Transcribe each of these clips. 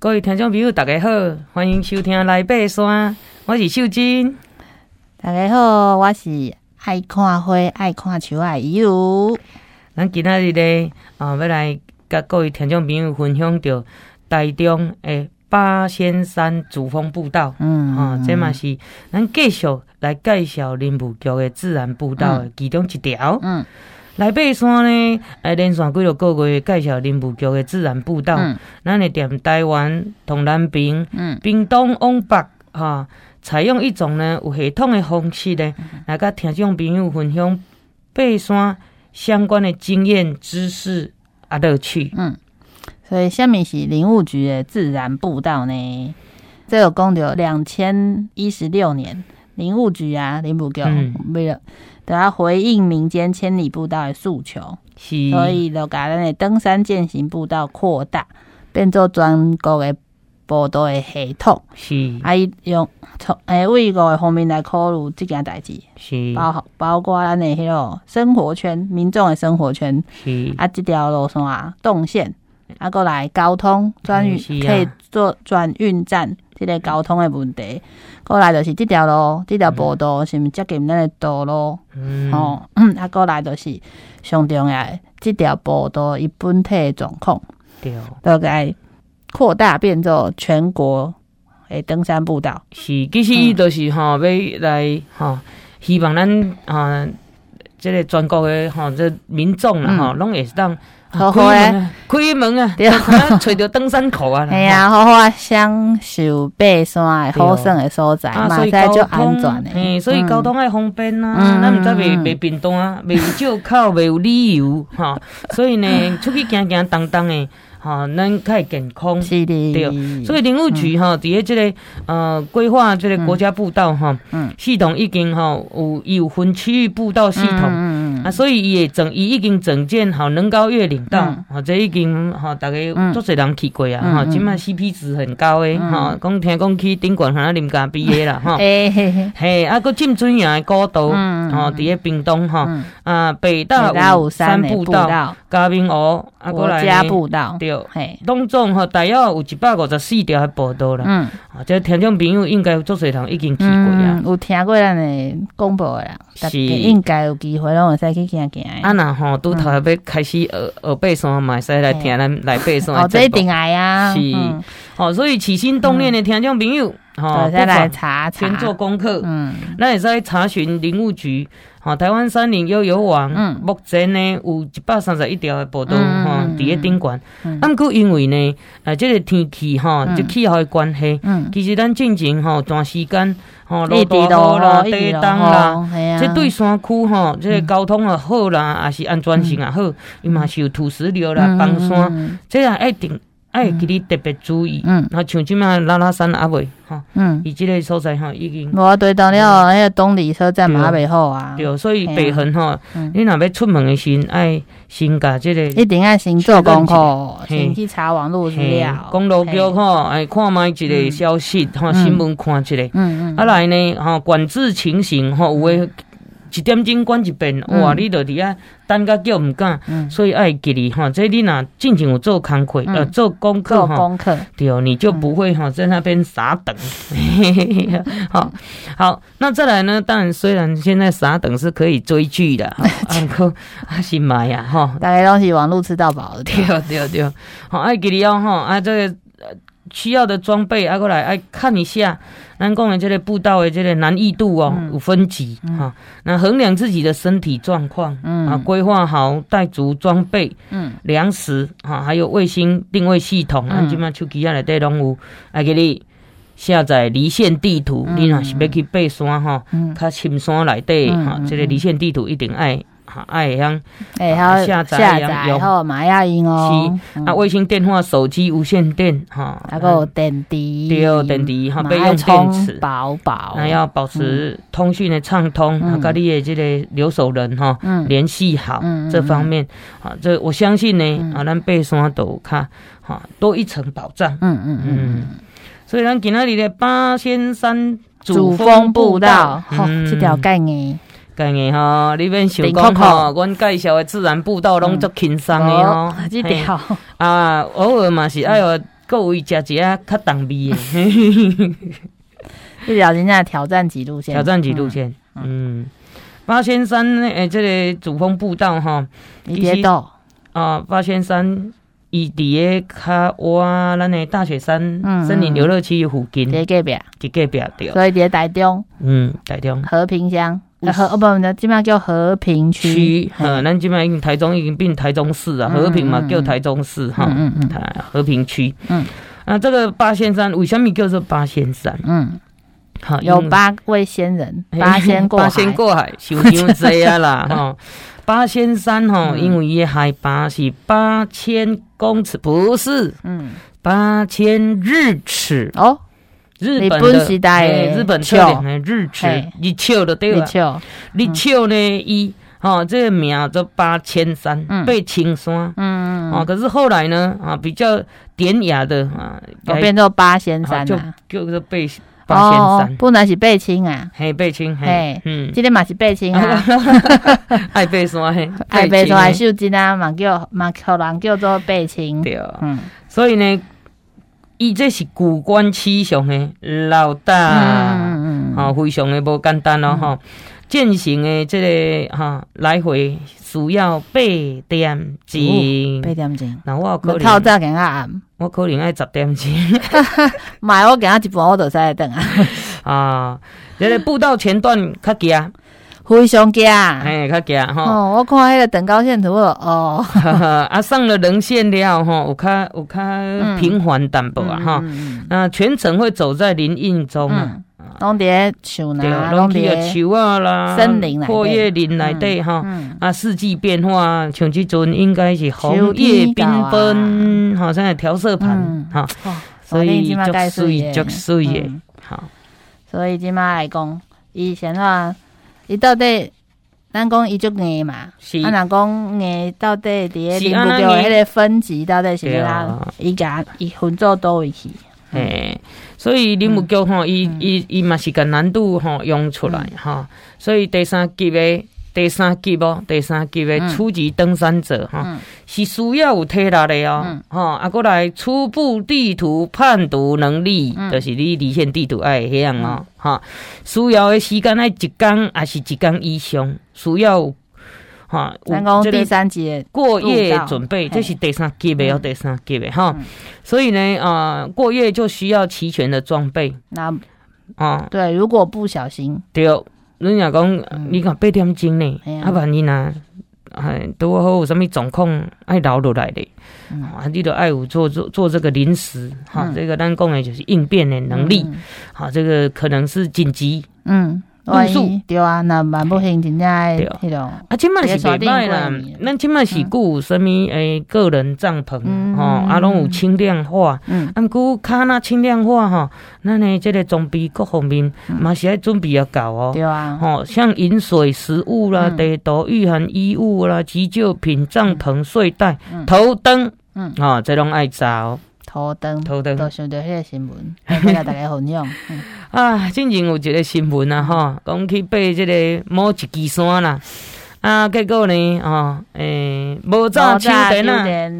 各位听众朋友，大家好，欢迎收听来爬山，我是秀珍。大家好，我是爱看花、爱看树的有。咱今仔日咧，啊，要来甲各位听众朋友分享到台中诶八仙山主峰步道。嗯，哈、哦，这嘛是咱继续来介绍林务局的自然步道的其中一条。嗯。来爬山呢，哎，连续几个个月介绍林务局的自然步道。咱会踮台湾同南平，嗯，屏东往北，哈，采用一种呢有系统的方式呢，来甲听众朋友分享爬山相关的经验、知识啊乐趣。嗯，所以下面是林务局的自然步道呢，这个讲到两千一十六年，林务局啊，林务局为了。都要回应民间千里步道的诉求，是所以就把咱的登山健行步道扩大，变做全国的步道的系统。是，啊，伊用从诶为个方面来考虑这件代志，是包包括咱的迄个生活圈，民众的生活圈。是啊，这条路线啊，动线啊，过来交通转运可以做转运站。这个交通的问题，过来就是这条路，这条步道是毋是接近咱的道路？嗯，哦，啊，过来就是上重要的这条步道伊本体的状况，对，都该扩大变做全国诶登山步道。是，其实伊就是吼、嗯、要来吼，希望咱啊，这个全国的吼这民众啦吼，拢会当。好好诶，开门啊！对，找着登山口啊！哎呀，好好啊，享受爬山诶好耍诶所在，嘛在就安全诶。嗯，所以交通爱方便啊，咱毋知袂袂便动啊，袂有借口，袂有理由哈。所以呢，出去行行荡荡诶。哈，咱较健康，是的，对，所以林务局哈，伫咧这个呃规划这个国家步道哈，嗯，系统已经哈有有分区域步道系统，嗯嗯啊，所以伊也整伊已经整建好能高越岭道，哈，这已经哈大概足侪人去过啊，哈，即卖 CP 值很高诶，哈，讲听讲去顶悬像啉咖啡诶啦，哈，嘿嘿嘿，啊，个浸水营诶古道，哈，伫咧屏东哈，啊，北大武山步道，嘉明湖，啊，过来呢，步道。嘿，当中吼大约有一百五十四条的报道啦。嗯，啊，这听众朋友应该有足侪人已经去过呀，有听过咱的广播啦，是。应该有机会拢会使去行行。啊，那吼拄头要开始学学背山嘛，使来听咱来背山。哦，这一定爱啊。是，哦，所以起心动念的听众朋友，吼，再来查查，先做功课。嗯，咱会使查询林务局。哈，台湾山林悠游网，嗯，目前呢有一百三十一条的报道，哈，伫咧顶悬。啊，毋过因为呢，啊，这个天气哈，就气候的关系，嗯，其实咱进前吼段时间，吼，落大雨啦，地冻啦，这对山区吼，这个交通也好啦，也是安全性也好，伊嘛是有土石流啦，崩山，这样一定。哎，给你特别注意，嗯，那像这么拉拉山阿未，哈，嗯，伊即个所在哈已经，我对到了那个东里车站嘛未好啊，对，所以北横哈，你若要出门的时，爱先甲即个，一定爱先做功课，先去查网络资料，公路局吼，哎，看卖一个消息，哈，新闻看一个，嗯嗯，啊来呢，哈，管制情形哈，有诶。一点钟关一遍，哇！你着伫遐等甲叫毋敢，所以爱记哩哈。这你若进前有做工课，呃，做功课哈，对，你就不会哈在那边傻等。好，好，那再来呢？当然，虽然现在傻等是可以追剧的，安可 啊是妈呀哈，大概都是网络吃到饱了，对对对。好，爱记哩哦哈，啊这个。需要的装备，啊，过来，哎，看一下，咱讲的这个步道的这个难易度哦，嗯、有分级哈。那、嗯、衡量自己的身体状况，嗯，啊，规划好带足装备，嗯，粮食哈，还有卫星定位系统，啊，今麦手机啊内底拢有，来给你下载离线地图，嗯、你若是要去爬山哈，嗯，较深山内底哈，这个离线地图一定爱。哎，像哎，好下载下载好玛雅音哦。是。啊，卫星电话、手机无线电哈，那个电池，对，电池哈，备用电池，饱饱。那要保持通讯的畅通，啊，跟你的这个留守人哈，联系好这方面。啊，这我相信呢，啊，咱爬山都有较哈多一层保障。嗯嗯嗯。所以咱今仔日的八仙山主峰步道，好，这条概念。概念哈，你免想讲哈，阮介绍的自然步道拢足轻松的哦。啊，偶尔嘛是爱有各位食一下较重味的。一条人家挑战几路线，挑战几路线。嗯，嗯。八仙山诶，这个主峰步道哈，你别动啊，八仙山。伊伫个较哇，咱个大雪山森林游乐区附近，伫隔壁，伫隔壁对。所以伫台中，嗯，台中。和平乡和哦不，即马叫和平区。嗯，咱即马已经台中已经变台中市啊，和平嘛叫台中市哈。嗯嗯，和平区。嗯，啊，这个八仙山为什么叫做八仙山？嗯，好，有八位仙人，八仙过海，八仙过海，想想这啊啦 哈。八仙山哈，因为伊海拔是八千公尺，不是，嗯，八千日尺哦。日本的日本特点的日尺，日尺的对吧？日尺呢，伊哈这个名叫八千山，八千山，嗯嗯，可是后来呢，啊，比较典雅的啊，变做八仙山就就是被。八仙山，不能是八千啊，嘿，八千，嘿，嗯，今天嘛是八千啊，爱爬山嘿，爱爬山还秀真啊，嘛叫嘛可能叫做八千，对，嗯，所以呢，伊这是古关七雄的老大，嗯嗯，啊，非常的无简单咯，哈，践行的这个哈来回需要八点钟，八点钟，那我可能透早给俺。我可能爱十点钟，买我给他一半，我就使等啊。啊，这个步道前段较惊，非常惊，哎，较惊吼。哦，我看迄个等高线图哦，啊，上了棱线了吼，有较有较平缓淡薄啊哈。那全程会走在林荫中啊。拢伫树呐，拢伫树啊啦，森林阔叶林内底哈，啊，四季变化，像即阵应该是红叶缤纷，好像调色盘哈，所以足水足水的，好，所以今嘛来讲，以前话，伊到底，咱讲伊就硬嘛，是啊，若讲硬到底伫林木桥迄个分级到底是啦？伊甲伊分做倒位去。诶，所以林务局吼，伊伊伊嘛是个难度吼用出来吼，所以第三级的第三级哦，第三级的初级登山者哈，是需要有体力的哦，哈，啊过来初步地图判读能力，就是你离线地图爱迄样哦，哈，需要的时间爱一天还是一天以上，需要。哈，咱讲第三级过夜准备，这是第三级的，要第三级的哈。所以呢，啊，过夜就需要齐全的装备。那啊，对，如果不小心，对，人家讲你看八点钟呢，啊，万一呢，哎，拄好有什么状况爱留落来的，啊，你都爱有做做做这个临时，哈，这个咱讲的就是应变的能力，哈，这个可能是紧急，嗯。对啊，那蛮不幸，真正迄种啊，即摆是袂歹啦。咱即摆是顾什么？诶，个人帐篷吼，啊，拢有轻量化。嗯，啊，毋过较那轻量化吼，咱诶，这个装备各方面嘛是爱准备要够哦。对啊，吼，像饮水、食物啦、地图、御寒衣物啦、急救品、帐篷、睡袋、头灯，嗯，啊，这拢爱找。头灯，头灯，都想到迄个新闻，来给大家分享。啊，最近有一个新闻啊，吼，讲去爬即个某一支山啦，啊，结果呢，哦，诶，无早手电啊，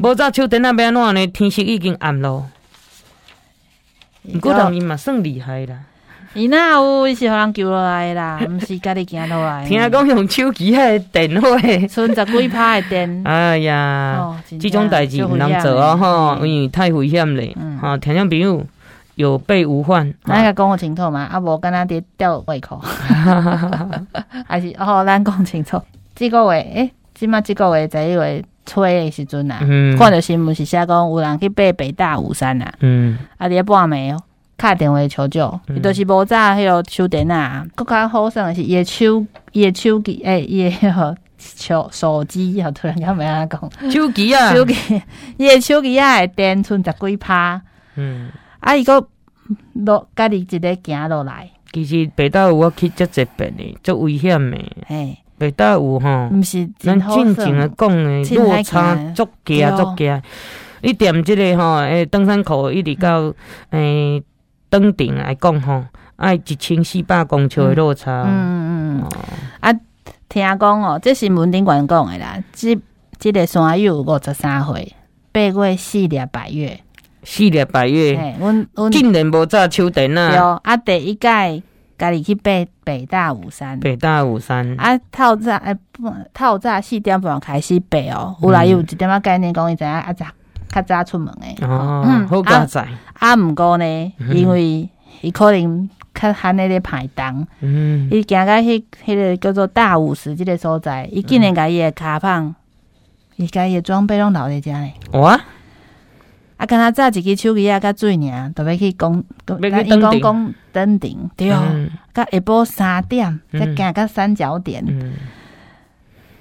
无早手电啊，要安怎呢？天色已经暗咯。毋过人伊嘛算厉害啦。伊那有伊是互人救落来啦，毋是家己行落来。听讲用手机迄个电话，剩十几拍的电。哎呀，这种代志毋通做啊，吼，因为太危险咧。哈，听众朋友有备无患。咱个讲清楚嘛，啊无敢若伫吊胃口。还是哦，咱讲清楚。即个月，诶，即马这个月十一月初的时阵啊，看到新闻是写讲有人去爬北大武山啊，嗯，啊伫咧半暝哦。打电话求救，伊都是无早迄个手电啊，更较好耍的是伊手伊手机诶，伊迄个手手机，然后突然间没安讲？手机啊，手机伊手机啊，电剩十几趴，嗯，啊伊个落家己一个行落来，其实北大有我去接这边的，足危险的，诶，北大有吼，毋是咱正经的讲的落差足惊足惊，你踮即个吼，诶，登山口一直到诶。登顶来讲吼，爱一千四百公尺的落差。嗯嗯嗯。啊，听讲哦，这新闻顶管讲的啦。这这个山友五十三岁，八月四日百月。四日八月，阮阮竟然无早秋电啊！有啊，第一届家己去爬北大武山，北大武山啊，透早哎，不透早四点半开始爬哦。后来有一点仔概念讲，伊知影啊，早较早出门诶。哦，好佳哉。啊，毋过呢，因为伊可能较罕那个排档，嗯，伊行到迄迄个叫做大五十这个所在，伊竟然甲伊诶卡棒，伊甲伊诶装备拢留伫遮咧。哇！啊，敢若早一支手机啊，甲水尔，都要去讲，甲伊讲讲登顶，对哦。甲下晡三点，再行到三角点。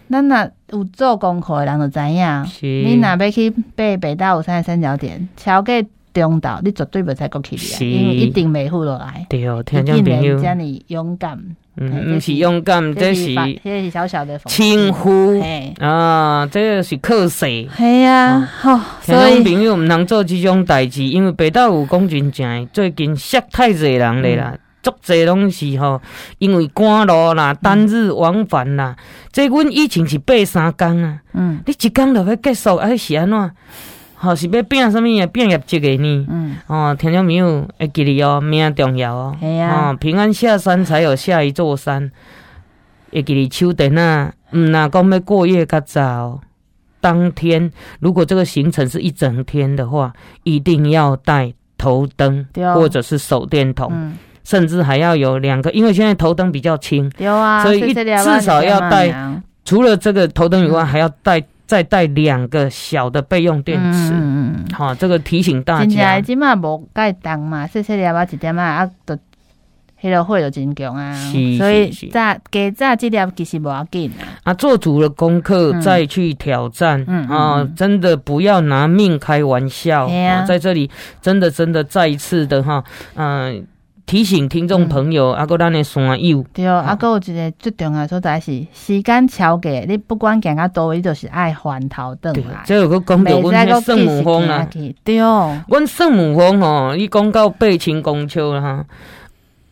咱若有做功课的人就知影，你若要去爬北大武山三角点，超过中岛，你绝对袂使过去的，因为一定袂负落来。对哦，听众朋友，遮尔勇敢。嗯，毋是勇敢，这是这是小小的轻忽啊，这个是可惜。系啊，好，所以朋友毋通做这种代志，因为北大武功真正最近塞太济人咧啦，足侪拢是吼，因为赶路啦，单日往返啦，这阮以前是八三工啊，嗯，你一工就要结束，还是安怎？好是要变什么呀？变业绩的呢？嗯，哦，听到没有？会记哩哦，命重要哦。系啊，哦，平安下山才有下一座山。会记哩秋电啊，嗯，那讲要过夜较早。当天如果这个行程是一整天的话，一定要带头灯，或者是手电筒，嗯、甚至还要有两个，因为现在头灯比较轻，有啊，所以一至少要带。除了这个头灯以外，还要带。再带两个小的备用电池，嗯，好，这个提醒大家。现在今嘛无盖灯嘛，细细粒啊，一点啊，啊，都迄个火就真强啊。是所以炸加早这粒其实无要紧啊。啊，做足了功课再去挑战，嗯啊，真的不要拿命开玩笑。啊，在这里真的真的再一次的哈，嗯。提醒听众朋友，阿哥咱的山友，对，阿哥有一个最重要所在是时间超过，你不管行到倒位，就是爱还头转来。这有个讲到阮的圣母峰啊，对，阮圣母峰吼，伊讲到八千公尺了哈。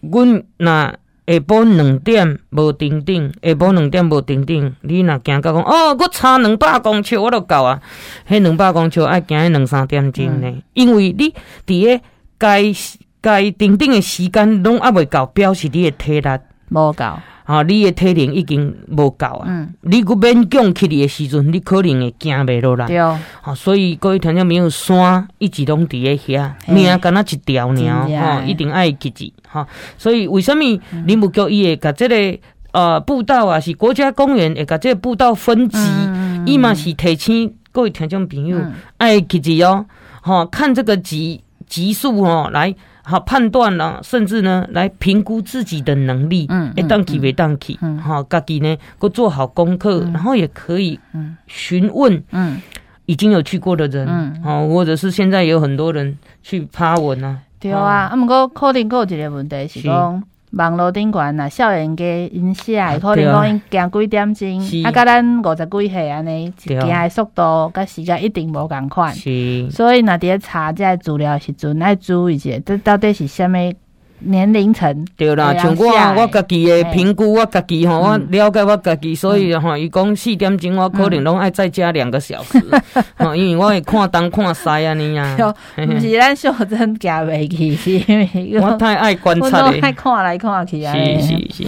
阮那下晡两点无顶顶，下晡两点无顶顶，你若行到讲哦，我差两百公尺我都到啊。迄两百公尺爱行迄两三点钟呢，嗯、因为你伫个该。该定定的时间拢还未到，表示你的体力。无够，啊，你的体能已经无够啊。嗯，你个勉强起你的时阵，你可能会行袂落来。对，好，所以各位听众朋友，山一直拢伫咧遐，命敢那一条尔，吼，一定爱记住，哈。所以为什么林务局伊会甲这个呃步道啊，是国家公园会甲即个步道分级，伊嘛是提醒各位听众朋友爱记住哦，哈，看这个级级数哦来。好判断了，甚至呢，来评估自己的能力，嗯，会当去袂当去，好，家己呢，够做好功课，然后也可以询问，嗯，已经有去过的人，嗯，好，或者是现在有很多人去趴文啊，对啊，啊，不过可能有一个问题是讲。网络顶悬呐，少年家因写，可能讲因行几点钟，啊，甲咱五十几岁安尼，行的速度甲时间一定无共款，所以若伫咧查这资料时阵，爱注意一下，这到底是虾米？年龄层。对啦，像我我家己的评估，我家己吼，我了解我家己，所以吼，伊讲四点钟，我可能拢爱再加两个小时，吼，因为我会看东看西啊，你呀，不是咱小镇行袂去，是因为我太爱观察了，爱看来看去啊，是是是，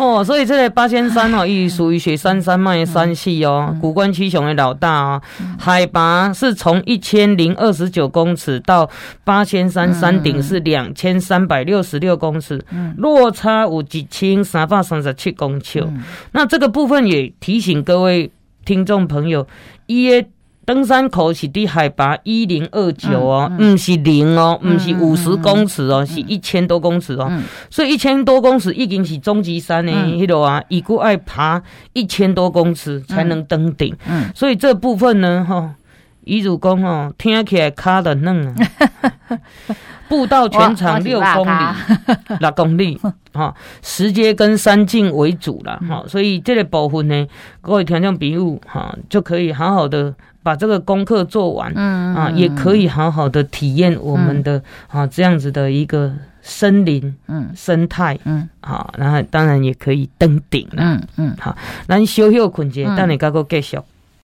哦，所以这个八仙山哦，亦属于雪山山脉山系哦，古关七雄的老大哦，海拔是从一千零二十九公尺到八仙山山顶是两千三百六十。六公尺，落差有一千三百三十七公尺。嗯、那这个部分也提醒各位听众朋友，伊的登山口是低海拔一零二九哦，不、是零哦，不是五十公尺哦，嗯、是一千多公尺哦。嗯、所以一千多公尺已经是终极山的迄落啊，伊过爱爬一千多公尺才能登顶。所以这部分呢，哈，伊如讲哦，听起来卡的嫩啊。步道全长六公里，六公里，哈，石阶跟山径为主了，哈，所以这个部分呢，各位听众朋友，哈，就可以好好的把这个功课做完，嗯啊，也可以好好的体验我们的啊这样子的一个森林，嗯，生态，嗯，好，然后当然也可以登顶了，嗯嗯，好，咱小休困一下，等下再个继续。